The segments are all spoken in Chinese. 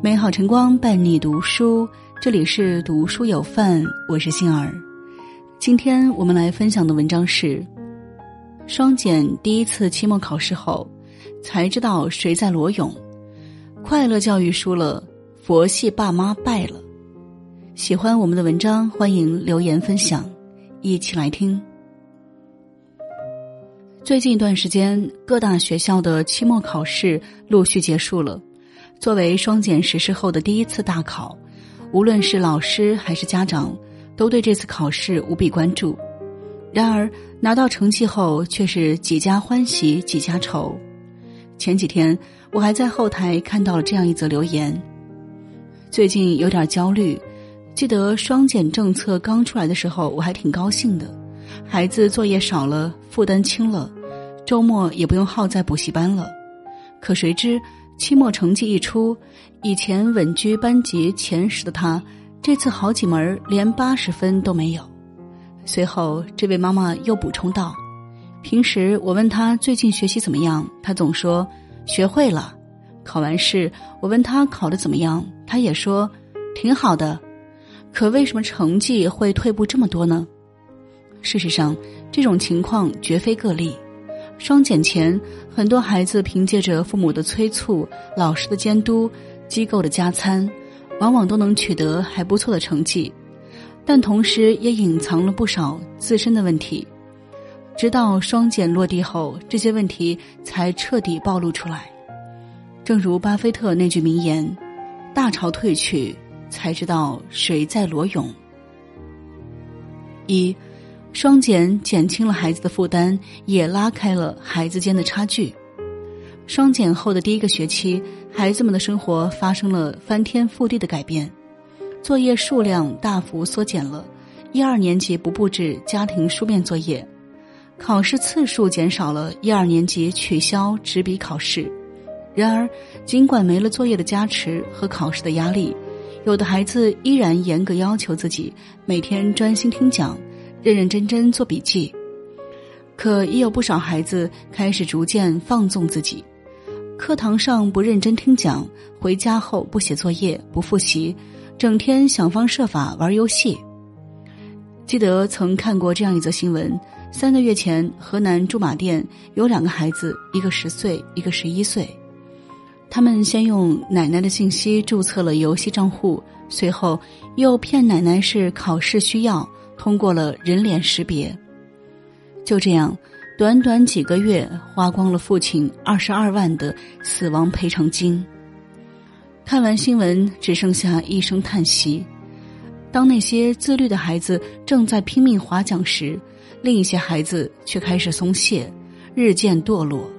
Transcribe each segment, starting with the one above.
美好晨光伴你读书，这里是读书有范，我是杏儿。今天我们来分享的文章是：双减第一次期末考试后，才知道谁在裸泳。快乐教育输了，佛系爸妈败了。喜欢我们的文章，欢迎留言分享，一起来听。最近一段时间，各大学校的期末考试陆续结束了。作为双减实施后的第一次大考，无论是老师还是家长，都对这次考试无比关注。然而拿到成绩后，却是几家欢喜几家愁。前几天我还在后台看到了这样一则留言：最近有点焦虑。记得双减政策刚出来的时候，我还挺高兴的，孩子作业少了，负担轻了，周末也不用耗在补习班了。可谁知。期末成绩一出，以前稳居班级前十的他，这次好几门连八十分都没有。随后，这位妈妈又补充道：“平时我问他最近学习怎么样，他总说学会了。考完试，我问他考的怎么样，他也说挺好的。可为什么成绩会退步这么多呢？事实上，这种情况绝非个例。”双减前，很多孩子凭借着父母的催促、老师的监督、机构的加餐，往往都能取得还不错的成绩，但同时也隐藏了不少自身的问题。直到双减落地后，这些问题才彻底暴露出来。正如巴菲特那句名言：“大潮退去，才知道谁在裸泳。”一。双减减轻了孩子的负担，也拉开了孩子间的差距。双减后的第一个学期，孩子们的生活发生了翻天覆地的改变，作业数量大幅缩减了，一二年级不布置家庭书面作业，考试次数减少了，一二年级取消纸笔考试。然而，尽管没了作业的加持和考试的压力，有的孩子依然严格要求自己每天专心听讲。认认真真做笔记，可也有不少孩子开始逐渐放纵自己，课堂上不认真听讲，回家后不写作业、不复习，整天想方设法玩游戏。记得曾看过这样一则新闻：三个月前，河南驻马店有两个孩子，一个十岁，一个十一岁，他们先用奶奶的信息注册了游戏账户，随后又骗奶奶是考试需要。通过了人脸识别，就这样，短短几个月花光了父亲二十二万的死亡赔偿金。看完新闻，只剩下一声叹息。当那些自律的孩子正在拼命划桨时，另一些孩子却开始松懈，日渐堕落。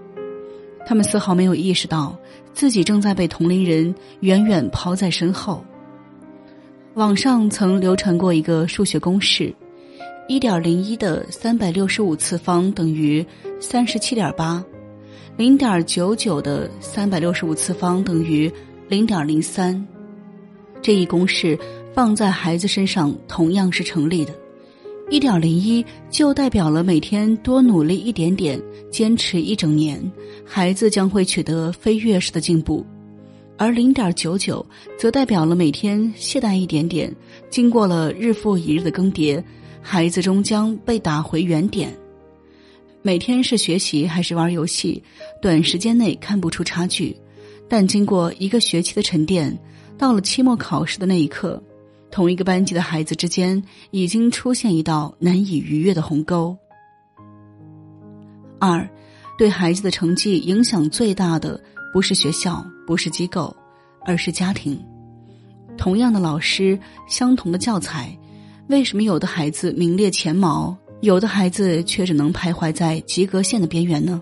他们丝毫没有意识到自己正在被同龄人远远抛在身后。网上曾流传过一个数学公式：一点零一的三百六十五次方等于三十七点八，零点九九的三百六十五次方等于零点零三。这一公式放在孩子身上同样是成立的。一点零一就代表了每天多努力一点点，坚持一整年，孩子将会取得飞跃式的进步。而零点九九则代表了每天懈怠一点点，经过了日复一日的更迭，孩子终将被打回原点。每天是学习还是玩游戏，短时间内看不出差距，但经过一个学期的沉淀，到了期末考试的那一刻，同一个班级的孩子之间已经出现一道难以逾越的鸿沟。二，对孩子的成绩影响最大的。不是学校，不是机构，而是家庭。同样的老师，相同的教材，为什么有的孩子名列前茅，有的孩子却只能徘徊在及格线的边缘呢？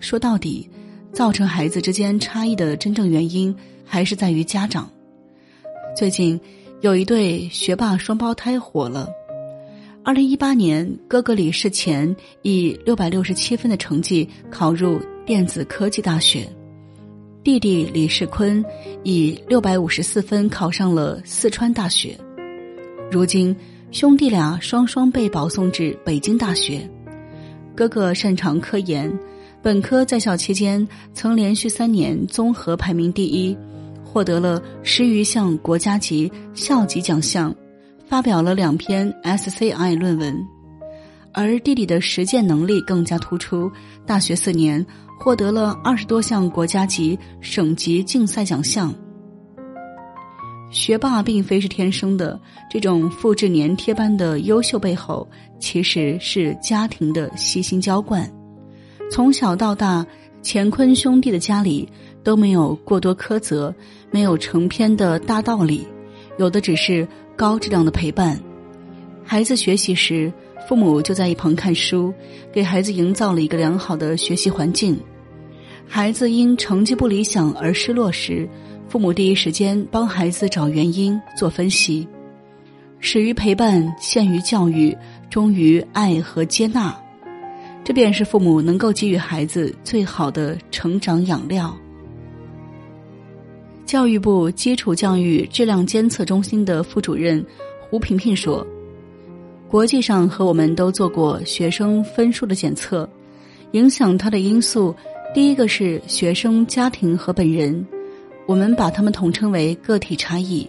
说到底，造成孩子之间差异的真正原因，还是在于家长。最近，有一对学霸双胞胎火了。二零一八年，哥哥李世前以六百六十七分的成绩考入。电子科技大学，弟弟李世坤以六百五十四分考上了四川大学。如今，兄弟俩双双被保送至北京大学。哥哥擅长科研，本科在校期间曾连续三年综合排名第一，获得了十余项国家级、校级奖项，发表了两篇 SCI 论文。而弟弟的实践能力更加突出，大学四年获得了二十多项国家级、省级竞赛奖项。学霸并非是天生的，这种复制粘贴般的优秀背后，其实是家庭的悉心浇灌。从小到大，乾坤兄弟的家里都没有过多苛责，没有成篇的大道理，有的只是高质量的陪伴。孩子学习时。父母就在一旁看书，给孩子营造了一个良好的学习环境。孩子因成绩不理想而失落时，父母第一时间帮孩子找原因、做分析，始于陪伴，陷于教育，终于爱和接纳。这便是父母能够给予孩子最好的成长养料。教育部基础教育质量监测中心的副主任胡萍萍说。国际上和我们都做过学生分数的检测，影响他的因素，第一个是学生家庭和本人，我们把他们统称为个体差异，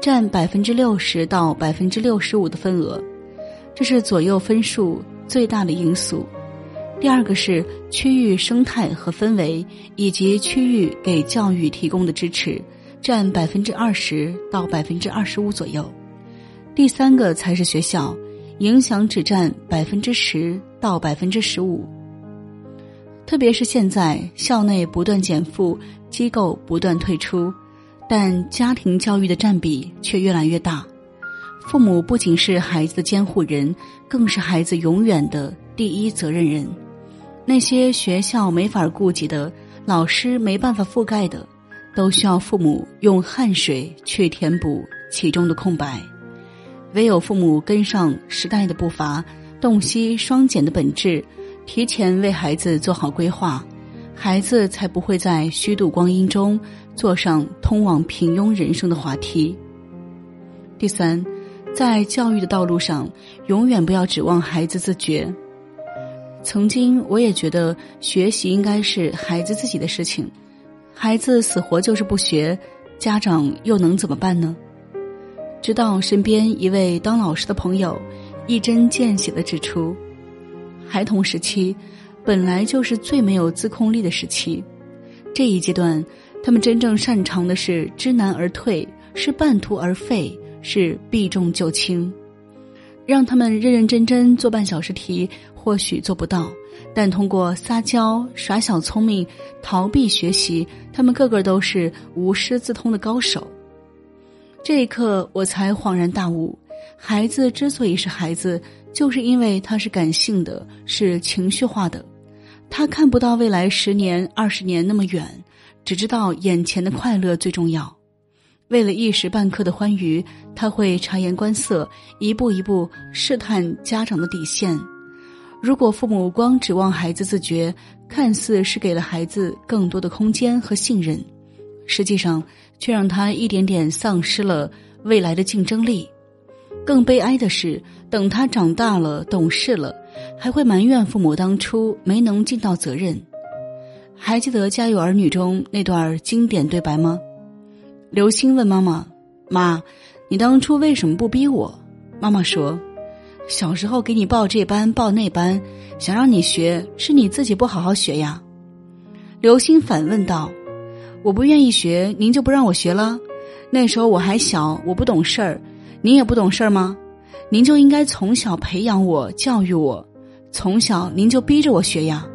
占百分之六十到百分之六十五的份额，这是左右分数最大的因素。第二个是区域生态和氛围，以及区域给教育提供的支持，占百分之二十到百分之二十五左右。第三个才是学校。影响只占百分之十到百分之十五，特别是现在校内不断减负，机构不断退出，但家庭教育的占比却越来越大。父母不仅是孩子的监护人，更是孩子永远的第一责任人。那些学校没法顾及的，老师没办法覆盖的，都需要父母用汗水去填补其中的空白。唯有父母跟上时代的步伐，洞悉双减的本质，提前为孩子做好规划，孩子才不会在虚度光阴中坐上通往平庸人生的滑梯。第三，在教育的道路上，永远不要指望孩子自觉。曾经我也觉得学习应该是孩子自己的事情，孩子死活就是不学，家长又能怎么办呢？直到身边一位当老师的朋友一针见血的指出，孩童时期本来就是最没有自控力的时期，这一阶段他们真正擅长的是知难而退，是半途而废，是避重就轻。让他们认认真真做半小时题，或许做不到，但通过撒娇、耍小聪明、逃避学习，他们个个都是无师自通的高手。这一刻，我才恍然大悟：孩子之所以是孩子，就是因为他是感性的，是情绪化的。他看不到未来十年、二十年那么远，只知道眼前的快乐最重要。为了一时半刻的欢愉，他会察言观色，一步一步试探家长的底线。如果父母光指望孩子自觉，看似是给了孩子更多的空间和信任。实际上，却让他一点点丧失了未来的竞争力。更悲哀的是，等他长大了、懂事了，还会埋怨父母当初没能尽到责任。还记得《家有儿女》中那段经典对白吗？刘星问妈妈：“妈，你当初为什么不逼我？”妈妈说：“小时候给你报这班报那班，想让你学，是你自己不好好学呀。”刘星反问道。我不愿意学，您就不让我学了？那时候我还小，我不懂事儿，您也不懂事吗？您就应该从小培养我、教育我，从小您就逼着我学呀。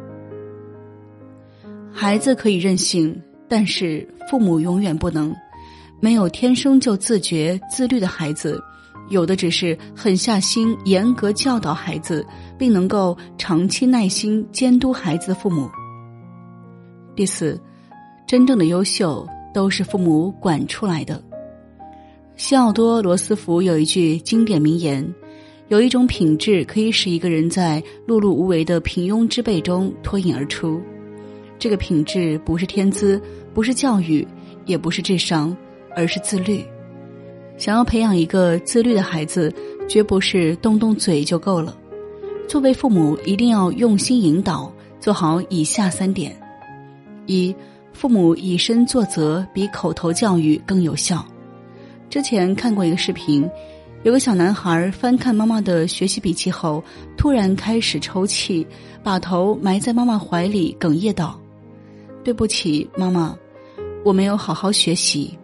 孩子可以任性，但是父母永远不能。没有天生就自觉自律的孩子，有的只是狠下心严格教导孩子，并能够长期耐心监督孩子的父母。第四。真正的优秀都是父母管出来的。西奥多·罗斯福有一句经典名言：“有一种品质可以使一个人在碌碌无为的平庸之辈中脱颖而出，这个品质不是天资，不是教育，也不是智商，而是自律。想要培养一个自律的孩子，绝不是动动嘴就够了。作为父母，一定要用心引导，做好以下三点：一。父母以身作则比口头教育更有效。之前看过一个视频，有个小男孩翻看妈妈的学习笔记后，突然开始抽泣，把头埋在妈妈怀里，哽咽道：“对不起，妈妈，我没有好好学习。”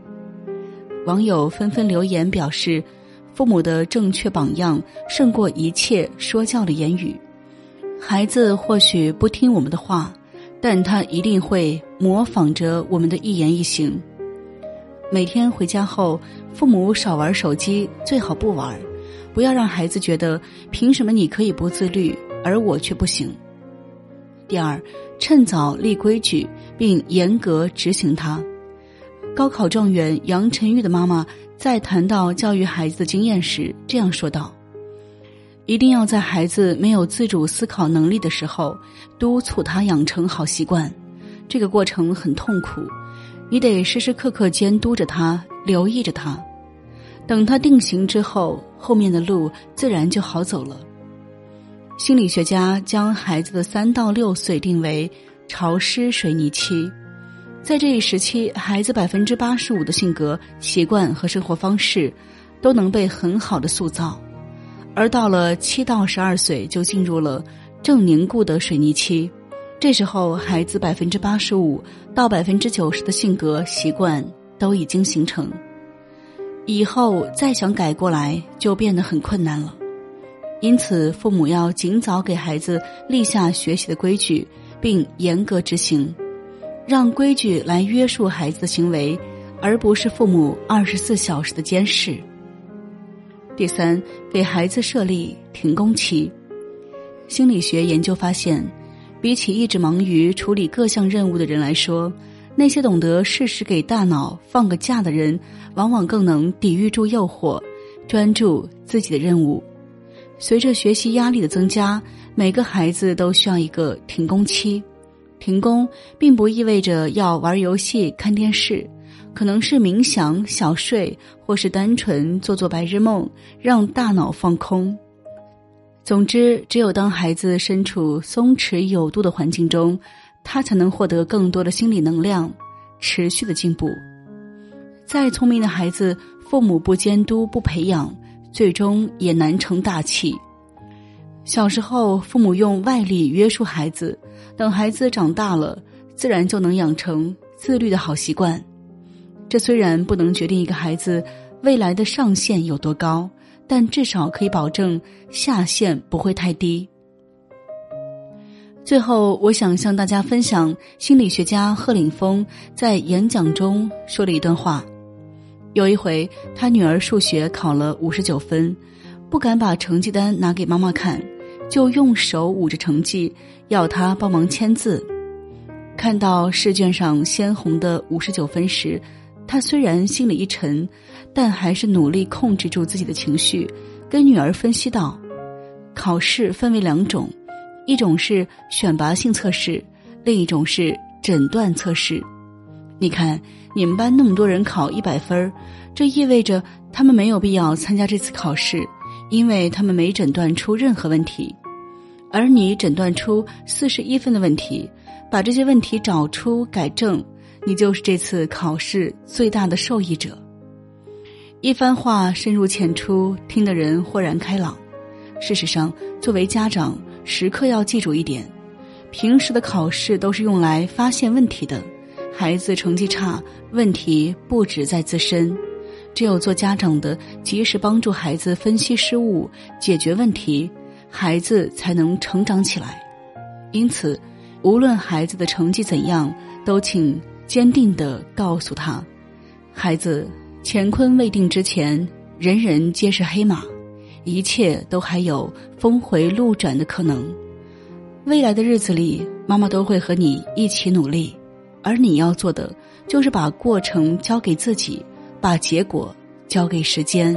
网友纷纷留言表示：“父母的正确榜样胜过一切说教的言语。孩子或许不听我们的话。”但他一定会模仿着我们的一言一行。每天回家后，父母少玩手机，最好不玩，不要让孩子觉得凭什么你可以不自律，而我却不行。第二，趁早立规矩，并严格执行它。高考状元杨晨玉的妈妈在谈到教育孩子的经验时这样说道。一定要在孩子没有自主思考能力的时候，督促他养成好习惯。这个过程很痛苦，你得时时刻刻监督着他，留意着他。等他定型之后，后面的路自然就好走了。心理学家将孩子的三到六岁定为潮湿水泥期，在这一时期，孩子百分之八十五的性格、习惯和生活方式都能被很好的塑造。而到了七到十二岁，就进入了正凝固的水泥期。这时候，孩子百分之八十五到百分之九十的性格习惯都已经形成，以后再想改过来就变得很困难了。因此，父母要尽早给孩子立下学习的规矩，并严格执行，让规矩来约束孩子的行为，而不是父母二十四小时的监视。第三，给孩子设立停工期。心理学研究发现，比起一直忙于处理各项任务的人来说，那些懂得适时给大脑放个假的人，往往更能抵御住诱惑，专注自己的任务。随着学习压力的增加，每个孩子都需要一个停工期。停工并不意味着要玩游戏、看电视。可能是冥想、小睡，或是单纯做做白日梦，让大脑放空。总之，只有当孩子身处松弛有度的环境中，他才能获得更多的心理能量，持续的进步。再聪明的孩子，父母不监督、不培养，最终也难成大器。小时候，父母用外力约束孩子，等孩子长大了，自然就能养成自律的好习惯。这虽然不能决定一个孩子未来的上限有多高，但至少可以保证下限不会太低。最后，我想向大家分享心理学家贺岭峰在演讲中说了一段话。有一回，他女儿数学考了五十九分，不敢把成绩单拿给妈妈看，就用手捂着成绩，要她帮忙签字。看到试卷上鲜红的五十九分时，他虽然心里一沉，但还是努力控制住自己的情绪，跟女儿分析道：“考试分为两种，一种是选拔性测试，另一种是诊断测试。你看，你们班那么多人考一百分这意味着他们没有必要参加这次考试，因为他们没诊断出任何问题，而你诊断出四十一分的问题，把这些问题找出改正。”你就是这次考试最大的受益者。一番话深入浅出，听的人豁然开朗。事实上，作为家长，时刻要记住一点：平时的考试都是用来发现问题的。孩子成绩差，问题不止在自身。只有做家长的，及时帮助孩子分析失误、解决问题，孩子才能成长起来。因此，无论孩子的成绩怎样，都请。坚定的告诉他：“孩子，乾坤未定之前，人人皆是黑马，一切都还有峰回路转的可能。未来的日子里，妈妈都会和你一起努力，而你要做的就是把过程交给自己，把结果交给时间。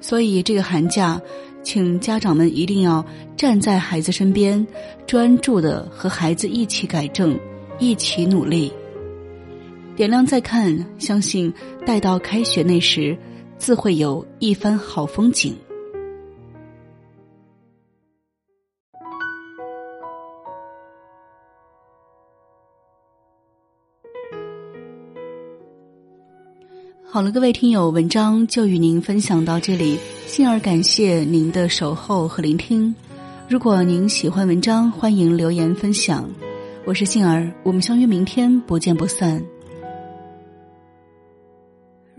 所以，这个寒假，请家长们一定要站在孩子身边，专注的和孩子一起改正，一起努力。”点亮再看相信待到开学那时自会有一番好风景。好了各位听友文章就与您分享到这里杏儿感谢您的守候和聆听。如果您喜欢文章欢迎留言分享。我是杏儿我们相约明天不见不散。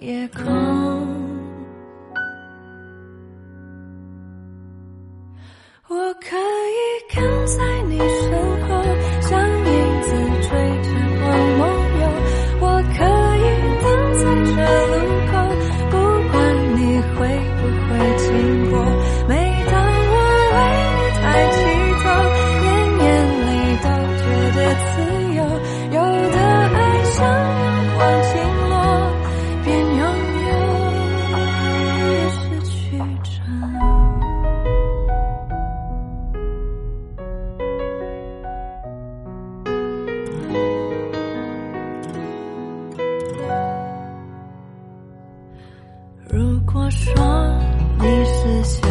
夜空。我说你是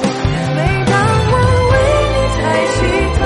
每当我为你抬起头